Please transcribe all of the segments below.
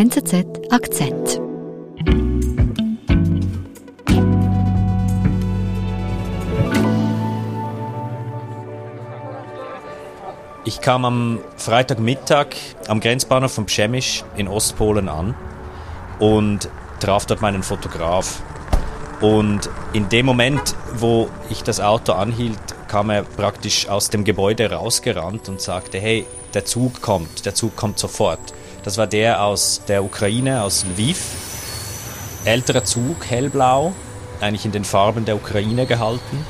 NZZ Akzent. Ich kam am Freitagmittag am Grenzbahnhof von Przemysch in Ostpolen an und traf dort meinen Fotograf. Und in dem Moment, wo ich das Auto anhielt, kam er praktisch aus dem Gebäude rausgerannt und sagte, hey, der Zug kommt, der Zug kommt sofort. Das war der aus der Ukraine, aus Lviv. Älterer Zug, hellblau, eigentlich in den Farben der Ukraine gehalten.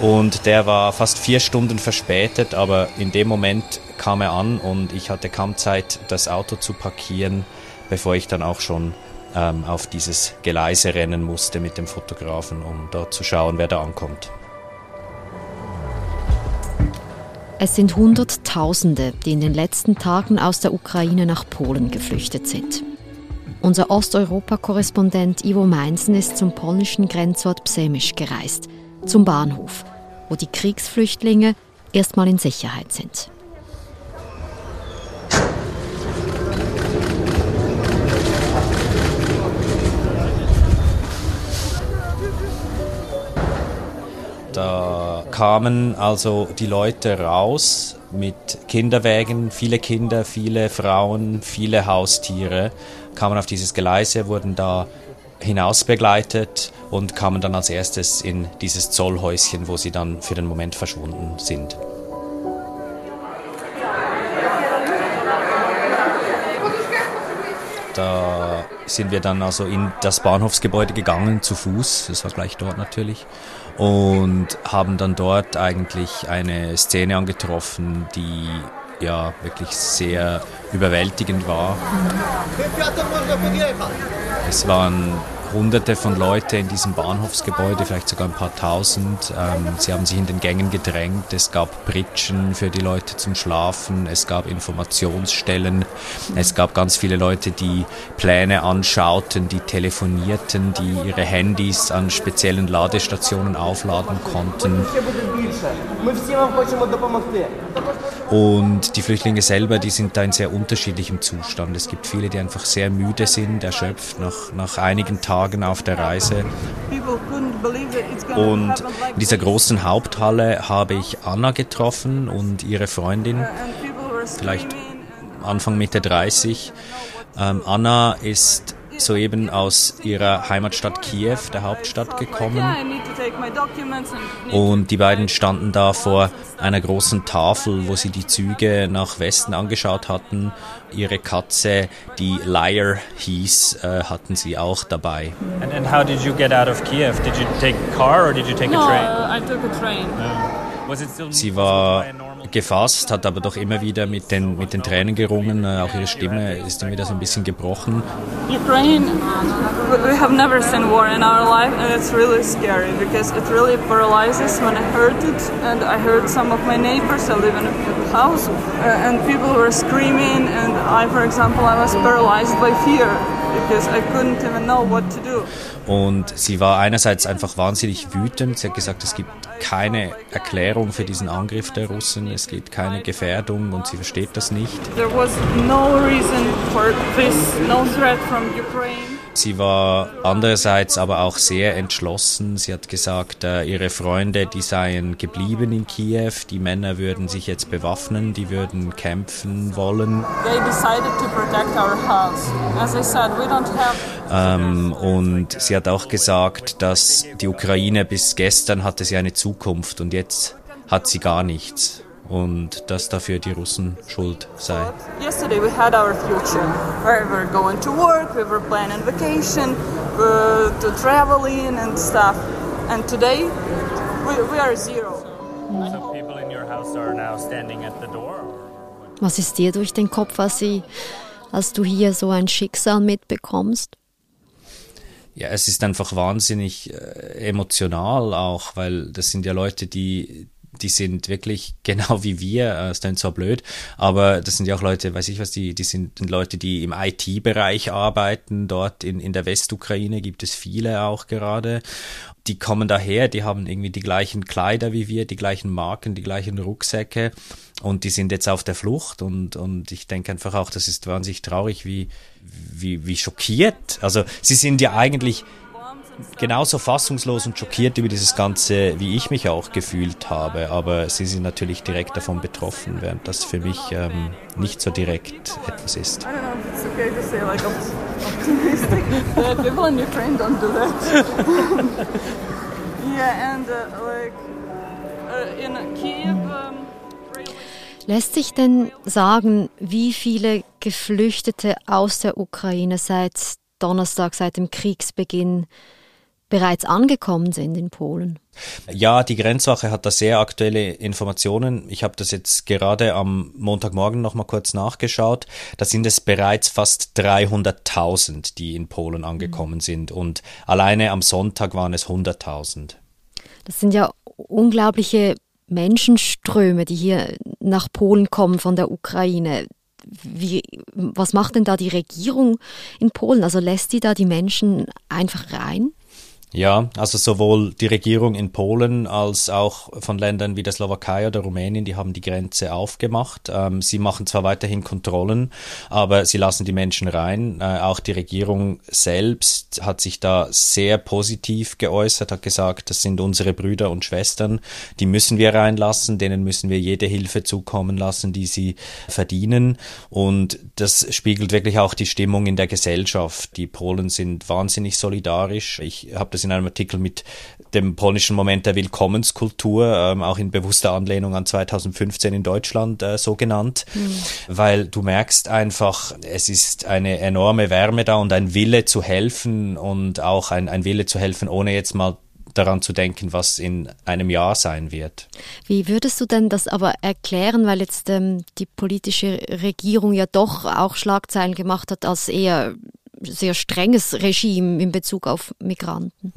Und der war fast vier Stunden verspätet, aber in dem Moment kam er an und ich hatte kaum Zeit, das Auto zu parkieren, bevor ich dann auch schon ähm, auf dieses Geleise rennen musste mit dem Fotografen, um dort zu schauen, wer da ankommt. Es sind Hunderttausende, die in den letzten Tagen aus der Ukraine nach Polen geflüchtet sind. Unser Osteuropa-Korrespondent Ivo Meinsen ist zum polnischen Grenzort Przemysch gereist, zum Bahnhof, wo die Kriegsflüchtlinge erstmal in Sicherheit sind. Da kamen also die Leute raus mit Kinderwägen, viele Kinder, viele Frauen, viele Haustiere, kamen auf dieses Gleise, wurden da hinaus begleitet und kamen dann als erstes in dieses Zollhäuschen, wo sie dann für den Moment verschwunden sind. Da sind wir dann also in das Bahnhofsgebäude gegangen, zu Fuß, das war gleich dort natürlich, und haben dann dort eigentlich eine Szene angetroffen, die ja wirklich sehr überwältigend war. Es waren Hunderte von Leuten in diesem Bahnhofsgebäude, vielleicht sogar ein paar tausend. Ähm, sie haben sich in den Gängen gedrängt. Es gab Pritschen für die Leute zum Schlafen. Es gab Informationsstellen. Es gab ganz viele Leute, die Pläne anschauten, die telefonierten, die ihre Handys an speziellen Ladestationen aufladen konnten. Und die Flüchtlinge selber, die sind da in sehr unterschiedlichem Zustand. Es gibt viele, die einfach sehr müde sind, erschöpft nach, nach einigen Tagen auf der Reise. Und in dieser großen Haupthalle habe ich Anna getroffen und ihre Freundin, vielleicht Anfang Mitte 30. Ähm, Anna ist soeben aus ihrer Heimatstadt Kiew, der Hauptstadt, gekommen. Und die beiden standen da vor einer großen Tafel, wo sie die Züge nach Westen angeschaut hatten. Ihre Katze, die Liar hieß, äh, hatten sie auch dabei. And, and how did you get out of Kiev? Did you take a car or did you take no, a train? I took a train. Sie war gefasst, hat aber doch immer wieder mit den, mit den Tränen gerungen. Äh, Auch ihre Stimme ist dann wieder so ein bisschen gebrochen. Ukraine, we have never seen war in our life, and it's really scary because it really paralyzes when I heard it. And I heard some of my neighbors. I live in a house, uh, and people were screaming. And I, for example, I was paralyzed by fear because I couldn't even know what to do. Und sie war einerseits einfach wahnsinnig wütend. Sie hat gesagt, es gibt keine Erklärung für diesen Angriff der Russen, es gibt keine Gefährdung und sie versteht das nicht. There was no reason for this, no threat from Ukraine. Sie war andererseits aber auch sehr entschlossen. Sie hat gesagt, äh, ihre Freunde, die seien geblieben in Kiew, die Männer würden sich jetzt bewaffnen, die würden kämpfen wollen. Said, Ähm, und sie hat auch gesagt, dass die Ukraine bis gestern hatte sie eine Zukunft und jetzt hat sie gar nichts. Und dass dafür die Russen schuld sei. Yesterday we had our future. We were going to work, we were planning vacation, uh, to traveling and stuff. And today we, we are zero. So people in your house are now standing at the door? Was ist dir durch den Kopf, als, sie, als du hier so ein Schicksal mitbekommst? Ja, es ist einfach wahnsinnig äh, emotional auch, weil das sind ja Leute, die, die sind wirklich genau wie wir, äh, es klingt zwar blöd, aber das sind ja auch Leute, weiß ich was, die, die sind Leute, die im IT-Bereich arbeiten, dort in, in der Westukraine gibt es viele auch gerade die kommen daher, die haben irgendwie die gleichen Kleider wie wir, die gleichen Marken, die gleichen Rucksäcke und die sind jetzt auf der Flucht und, und ich denke einfach auch, das ist wahnsinnig traurig, wie, wie, wie schockiert. Also sie sind ja eigentlich genauso fassungslos und schockiert über dieses Ganze, wie ich mich auch gefühlt habe, aber sie sind natürlich direkt davon betroffen, während das für mich ähm, nicht so direkt etwas ist. Lässt sich denn sagen, wie viele Geflüchtete aus der Ukraine seit Donnerstag, seit dem Kriegsbeginn bereits angekommen sind in Polen? Ja, die Grenzwache hat da sehr aktuelle Informationen. Ich habe das jetzt gerade am Montagmorgen noch mal kurz nachgeschaut. Da sind es bereits fast 300.000, die in Polen angekommen mhm. sind und alleine am Sonntag waren es 100.000. Das sind ja unglaubliche Menschenströme, die hier nach Polen kommen von der Ukraine. Wie, was macht denn da die Regierung in Polen? Also lässt die da die Menschen einfach rein? Ja, also sowohl die Regierung in Polen als auch von Ländern wie der Slowakei oder Rumänien, die haben die Grenze aufgemacht. Ähm, sie machen zwar weiterhin Kontrollen, aber sie lassen die Menschen rein. Äh, auch die Regierung selbst hat sich da sehr positiv geäußert, hat gesagt, das sind unsere Brüder und Schwestern, die müssen wir reinlassen, denen müssen wir jede Hilfe zukommen lassen, die sie verdienen. Und das spiegelt wirklich auch die Stimmung in der Gesellschaft. Die Polen sind wahnsinnig solidarisch. Ich habe das in einem Artikel mit dem polnischen Moment der Willkommenskultur, ähm, auch in bewusster Anlehnung an 2015 in Deutschland äh, so genannt, mhm. weil du merkst einfach, es ist eine enorme Wärme da und ein Wille zu helfen und auch ein, ein Wille zu helfen, ohne jetzt mal daran zu denken, was in einem Jahr sein wird. Wie würdest du denn das aber erklären, weil jetzt ähm, die politische Regierung ja doch auch Schlagzeilen gemacht hat als eher sehr strenges Regime in Bezug auf Migranten.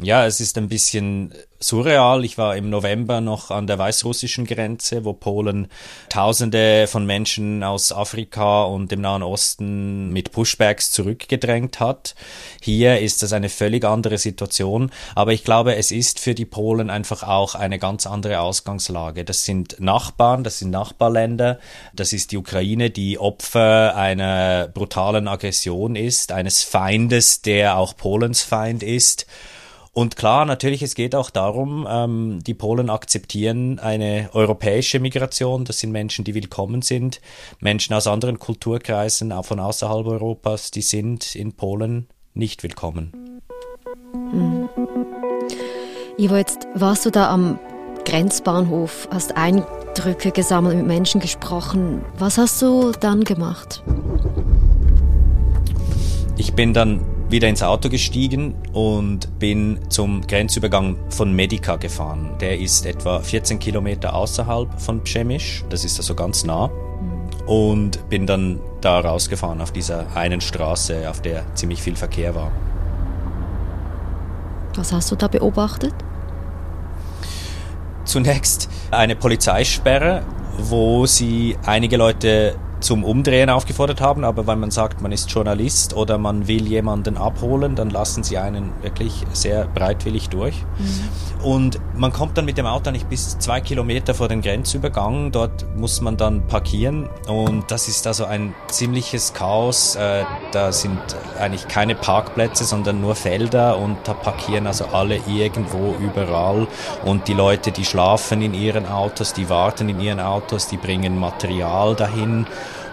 Ja, es ist ein bisschen surreal. Ich war im November noch an der weißrussischen Grenze, wo Polen Tausende von Menschen aus Afrika und dem Nahen Osten mit Pushbacks zurückgedrängt hat. Hier ist das eine völlig andere Situation, aber ich glaube, es ist für die Polen einfach auch eine ganz andere Ausgangslage. Das sind Nachbarn, das sind Nachbarländer, das ist die Ukraine, die Opfer einer brutalen Aggression ist, eines Feindes, der auch Polens Feind ist. Und klar, natürlich, es geht auch darum, ähm, die Polen akzeptieren eine europäische Migration. Das sind Menschen, die willkommen sind. Menschen aus anderen Kulturkreisen, auch von außerhalb Europas, die sind in Polen nicht willkommen. Mhm. Ivo, jetzt warst du da am Grenzbahnhof, hast Eindrücke gesammelt, mit Menschen gesprochen. Was hast du dann gemacht? Ich bin dann wieder ins Auto gestiegen und bin zum Grenzübergang von Medica gefahren. Der ist etwa 14 Kilometer außerhalb von Przemysch, das ist also ganz nah. Und bin dann da rausgefahren auf dieser einen Straße, auf der ziemlich viel Verkehr war. Was hast du da beobachtet? Zunächst eine Polizeisperre, wo sie einige Leute zum Umdrehen aufgefordert haben, aber wenn man sagt, man ist Journalist oder man will jemanden abholen, dann lassen sie einen wirklich sehr breitwillig durch. Mhm. Und man kommt dann mit dem Auto nicht bis zwei Kilometer vor den Grenzübergang. Dort muss man dann parkieren und das ist also ein ziemliches Chaos. Äh, da sind eigentlich keine Parkplätze, sondern nur Felder und da parkieren also alle irgendwo überall und die Leute, die schlafen in ihren Autos, die warten in ihren Autos, die bringen Material dahin.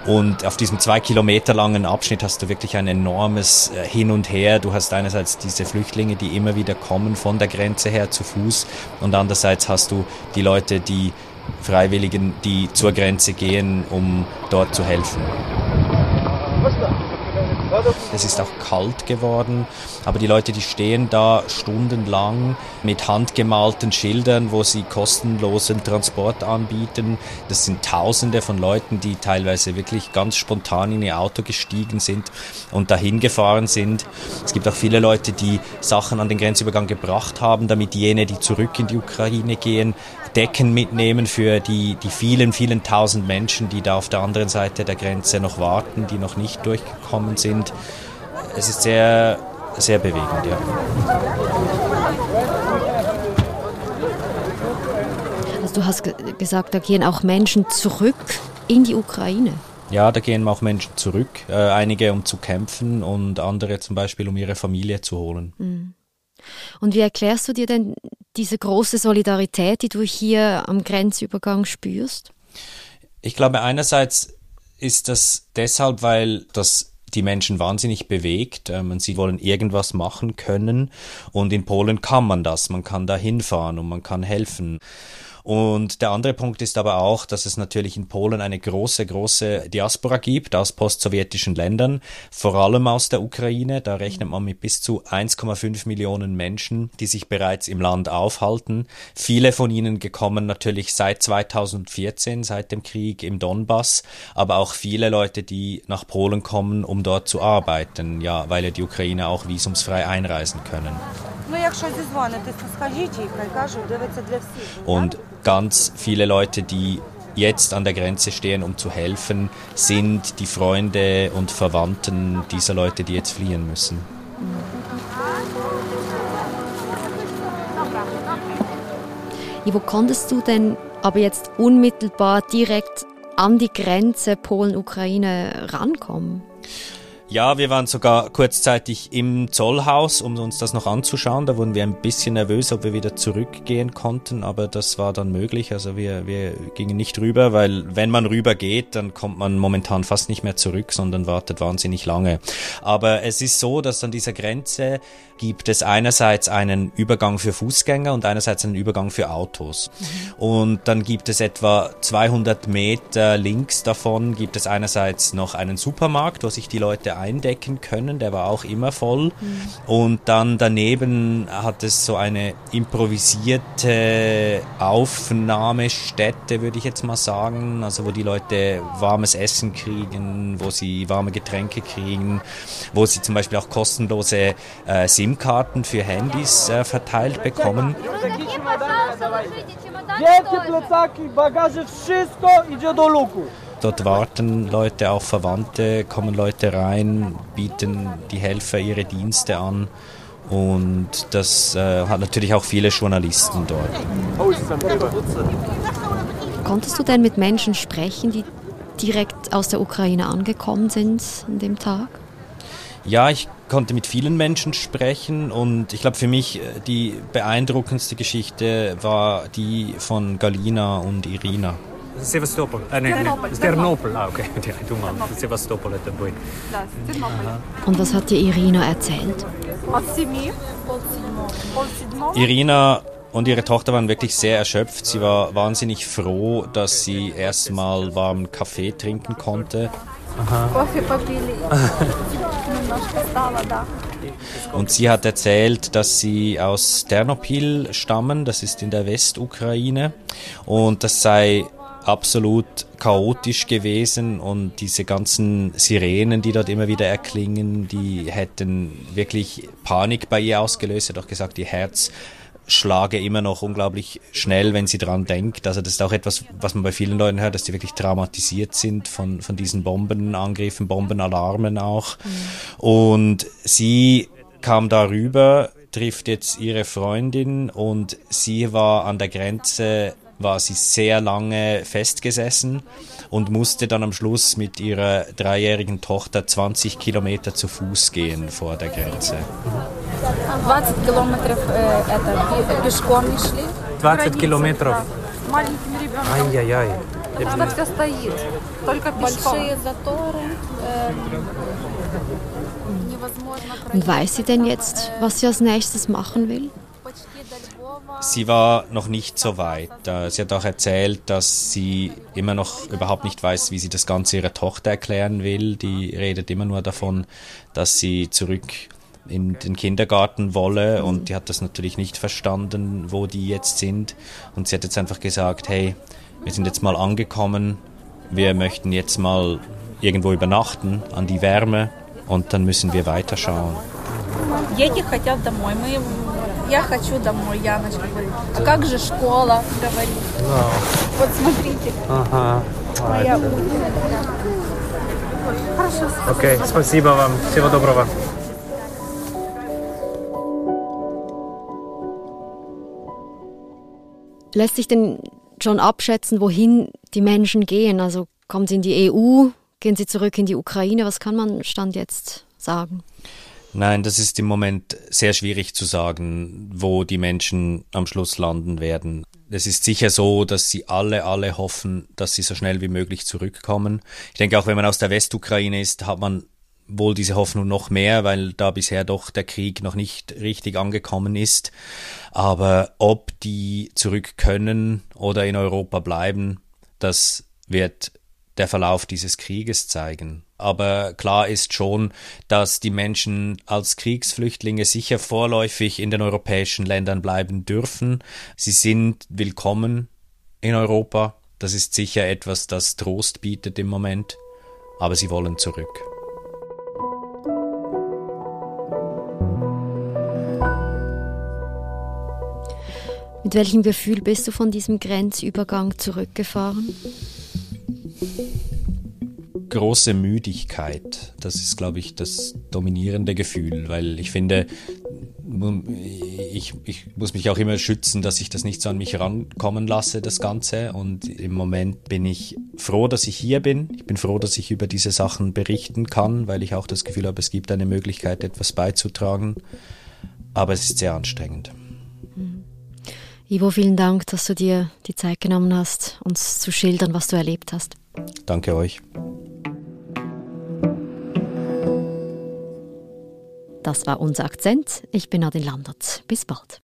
Und auf diesem zwei Kilometer langen Abschnitt hast du wirklich ein enormes äh, Hin und Her. Du hast einerseits diese Flüchtlinge, die immer wieder kommen von der Grenze her zu Fuß und andererseits hast du die Leute, die Freiwilligen, die zur Grenze gehen, um dort zu helfen. Es ist auch kalt geworden, aber die Leute, die stehen da stundenlang mit handgemalten Schildern, wo sie kostenlosen Transport anbieten. Das sind Tausende von Leuten, die teilweise wirklich ganz spontan in ihr Auto gestiegen sind und dahin gefahren sind. Es gibt auch viele Leute, die Sachen an den Grenzübergang gebracht haben, damit jene, die zurück in die Ukraine gehen, Decken mitnehmen für die, die vielen, vielen tausend Menschen, die da auf der anderen Seite der Grenze noch warten, die noch nicht durchgekommen sind. Es ist sehr, sehr bewegend, ja. Also du hast gesagt, da gehen auch Menschen zurück in die Ukraine. Ja, da gehen auch Menschen zurück, äh, einige um zu kämpfen und andere zum Beispiel um ihre Familie zu holen. Mhm. Und wie erklärst du dir denn diese große Solidarität, die du hier am Grenzübergang spürst? Ich glaube, einerseits ist das deshalb, weil das die Menschen wahnsinnig bewegt ähm, und sie wollen irgendwas machen können. Und in Polen kann man das. Man kann da hinfahren und man kann helfen. Und der andere Punkt ist aber auch, dass es natürlich in Polen eine große, große Diaspora gibt aus postsowjetischen Ländern, vor allem aus der Ukraine. Da rechnet man mit bis zu 1,5 Millionen Menschen, die sich bereits im Land aufhalten. Viele von ihnen gekommen natürlich seit 2014, seit dem Krieg im Donbass, aber auch viele Leute, die nach Polen kommen, um dort zu arbeiten, ja, weil ja die Ukraine auch visumsfrei einreisen können. Und ganz viele Leute, die jetzt an der Grenze stehen, um zu helfen, sind die Freunde und Verwandten dieser Leute, die jetzt fliehen müssen. Ivo, konntest du denn aber jetzt unmittelbar direkt an die Grenze Polen-Ukraine rankommen? Ja, wir waren sogar kurzzeitig im Zollhaus, um uns das noch anzuschauen. Da wurden wir ein bisschen nervös, ob wir wieder zurückgehen konnten, aber das war dann möglich. Also wir, wir gingen nicht rüber, weil wenn man rüber geht, dann kommt man momentan fast nicht mehr zurück, sondern wartet wahnsinnig lange. Aber es ist so, dass an dieser Grenze gibt es einerseits einen Übergang für Fußgänger und einerseits einen Übergang für Autos. Mhm. Und dann gibt es etwa 200 Meter links davon gibt es einerseits noch einen Supermarkt, wo sich die Leute eindecken können, der war auch immer voll. Mhm. Und dann daneben hat es so eine improvisierte Aufnahmestätte, würde ich jetzt mal sagen, also wo die Leute warmes Essen kriegen, wo sie warme Getränke kriegen, wo sie zum Beispiel auch kostenlose äh, SIM-Karten für Handys äh, verteilt bekommen. Dort warten Leute, auch Verwandte, kommen Leute rein, bieten die Helfer ihre Dienste an. Und das äh, hat natürlich auch viele Journalisten dort. Konntest du denn mit Menschen sprechen, die direkt aus der Ukraine angekommen sind an dem Tag? Ja, ich konnte mit vielen Menschen sprechen und ich glaube für mich äh, die beeindruckendste Geschichte war die von Galina und Irina. Sevastopol. Ah, nee, Ternopol. Nee. Ternopol. Ah, okay. Ja, du mal. Sevastopol hat dabei. Und was hat dir Irina erzählt? Irina und ihre Tochter waren wirklich sehr erschöpft. Sie war wahnsinnig froh, dass sie erstmal warmen Kaffee trinken konnte. Aha. Und sie hat erzählt, dass sie aus Ternopil stammen, das ist in der Westukraine, und das sei absolut chaotisch gewesen und diese ganzen Sirenen, die dort immer wieder erklingen, die hätten wirklich Panik bei ihr ausgelöst. Sie hat auch gesagt, ihr Herz schlage immer noch unglaublich schnell, wenn sie dran denkt. Also das ist auch etwas, was man bei vielen Leuten hört, dass die wirklich traumatisiert sind von, von diesen Bombenangriffen, Bombenalarmen auch. Mhm. Und sie kam darüber, trifft jetzt ihre Freundin und sie war an der Grenze, war sie sehr lange festgesessen und musste dann am Schluss mit ihrer dreijährigen Tochter 20 Kilometer zu Fuß gehen vor der Grenze. 20 километров э, это пешком не шли. 20 километров. Маленьким ребенком. Ай-яй-яй. Это все стоит. Только пешком. Большие заторы. Э, Und weiß sie denn jetzt, was sie als nächstes machen will? Sie war noch nicht so weit. Sie hat auch erzählt, dass sie immer noch überhaupt nicht weiß, wie sie das Ganze ihrer Tochter erklären will. Die redet immer nur davon, dass sie zurück in den Kindergarten wolle und die hat das natürlich nicht verstanden, wo die jetzt sind. Und sie hat jetzt einfach gesagt, hey, wir sind jetzt mal angekommen, wir möchten jetzt mal irgendwo übernachten an die Wärme und dann müssen wir weiterschauen. Дети хотят домой. Мы я хочу домой, Яночка говорит. А как же школа, говорит. Вот смотрите, Ага. моя ученица. Хорошо, Окей, спасибо вам. Всего доброго. Lässt sich denn schon abschätzen, wohin die Menschen gehen? Also kommen sie in die EU, gehen sie zurück in die Ukraine? Was kann man Stand jetzt sagen? Nein, das ist im Moment sehr schwierig zu sagen, wo die Menschen am Schluss landen werden. Es ist sicher so, dass sie alle, alle hoffen, dass sie so schnell wie möglich zurückkommen. Ich denke, auch wenn man aus der Westukraine ist, hat man wohl diese Hoffnung noch mehr, weil da bisher doch der Krieg noch nicht richtig angekommen ist. Aber ob die zurück können oder in Europa bleiben, das wird der Verlauf dieses Krieges zeigen. Aber klar ist schon, dass die Menschen als Kriegsflüchtlinge sicher vorläufig in den europäischen Ländern bleiben dürfen. Sie sind willkommen in Europa. Das ist sicher etwas, das Trost bietet im Moment. Aber sie wollen zurück. Mit welchem Gefühl bist du von diesem Grenzübergang zurückgefahren? Große Müdigkeit. Das ist, glaube ich, das dominierende Gefühl, weil ich finde, ich, ich muss mich auch immer schützen, dass ich das nicht so an mich rankommen lasse, das Ganze. Und im Moment bin ich froh, dass ich hier bin. Ich bin froh, dass ich über diese Sachen berichten kann, weil ich auch das Gefühl habe, es gibt eine Möglichkeit, etwas beizutragen. Aber es ist sehr anstrengend. Ivo, vielen Dank, dass du dir die Zeit genommen hast, uns zu schildern, was du erlebt hast. Danke euch. Das war unser Akzent. Ich bin Nadine Landert. Bis bald.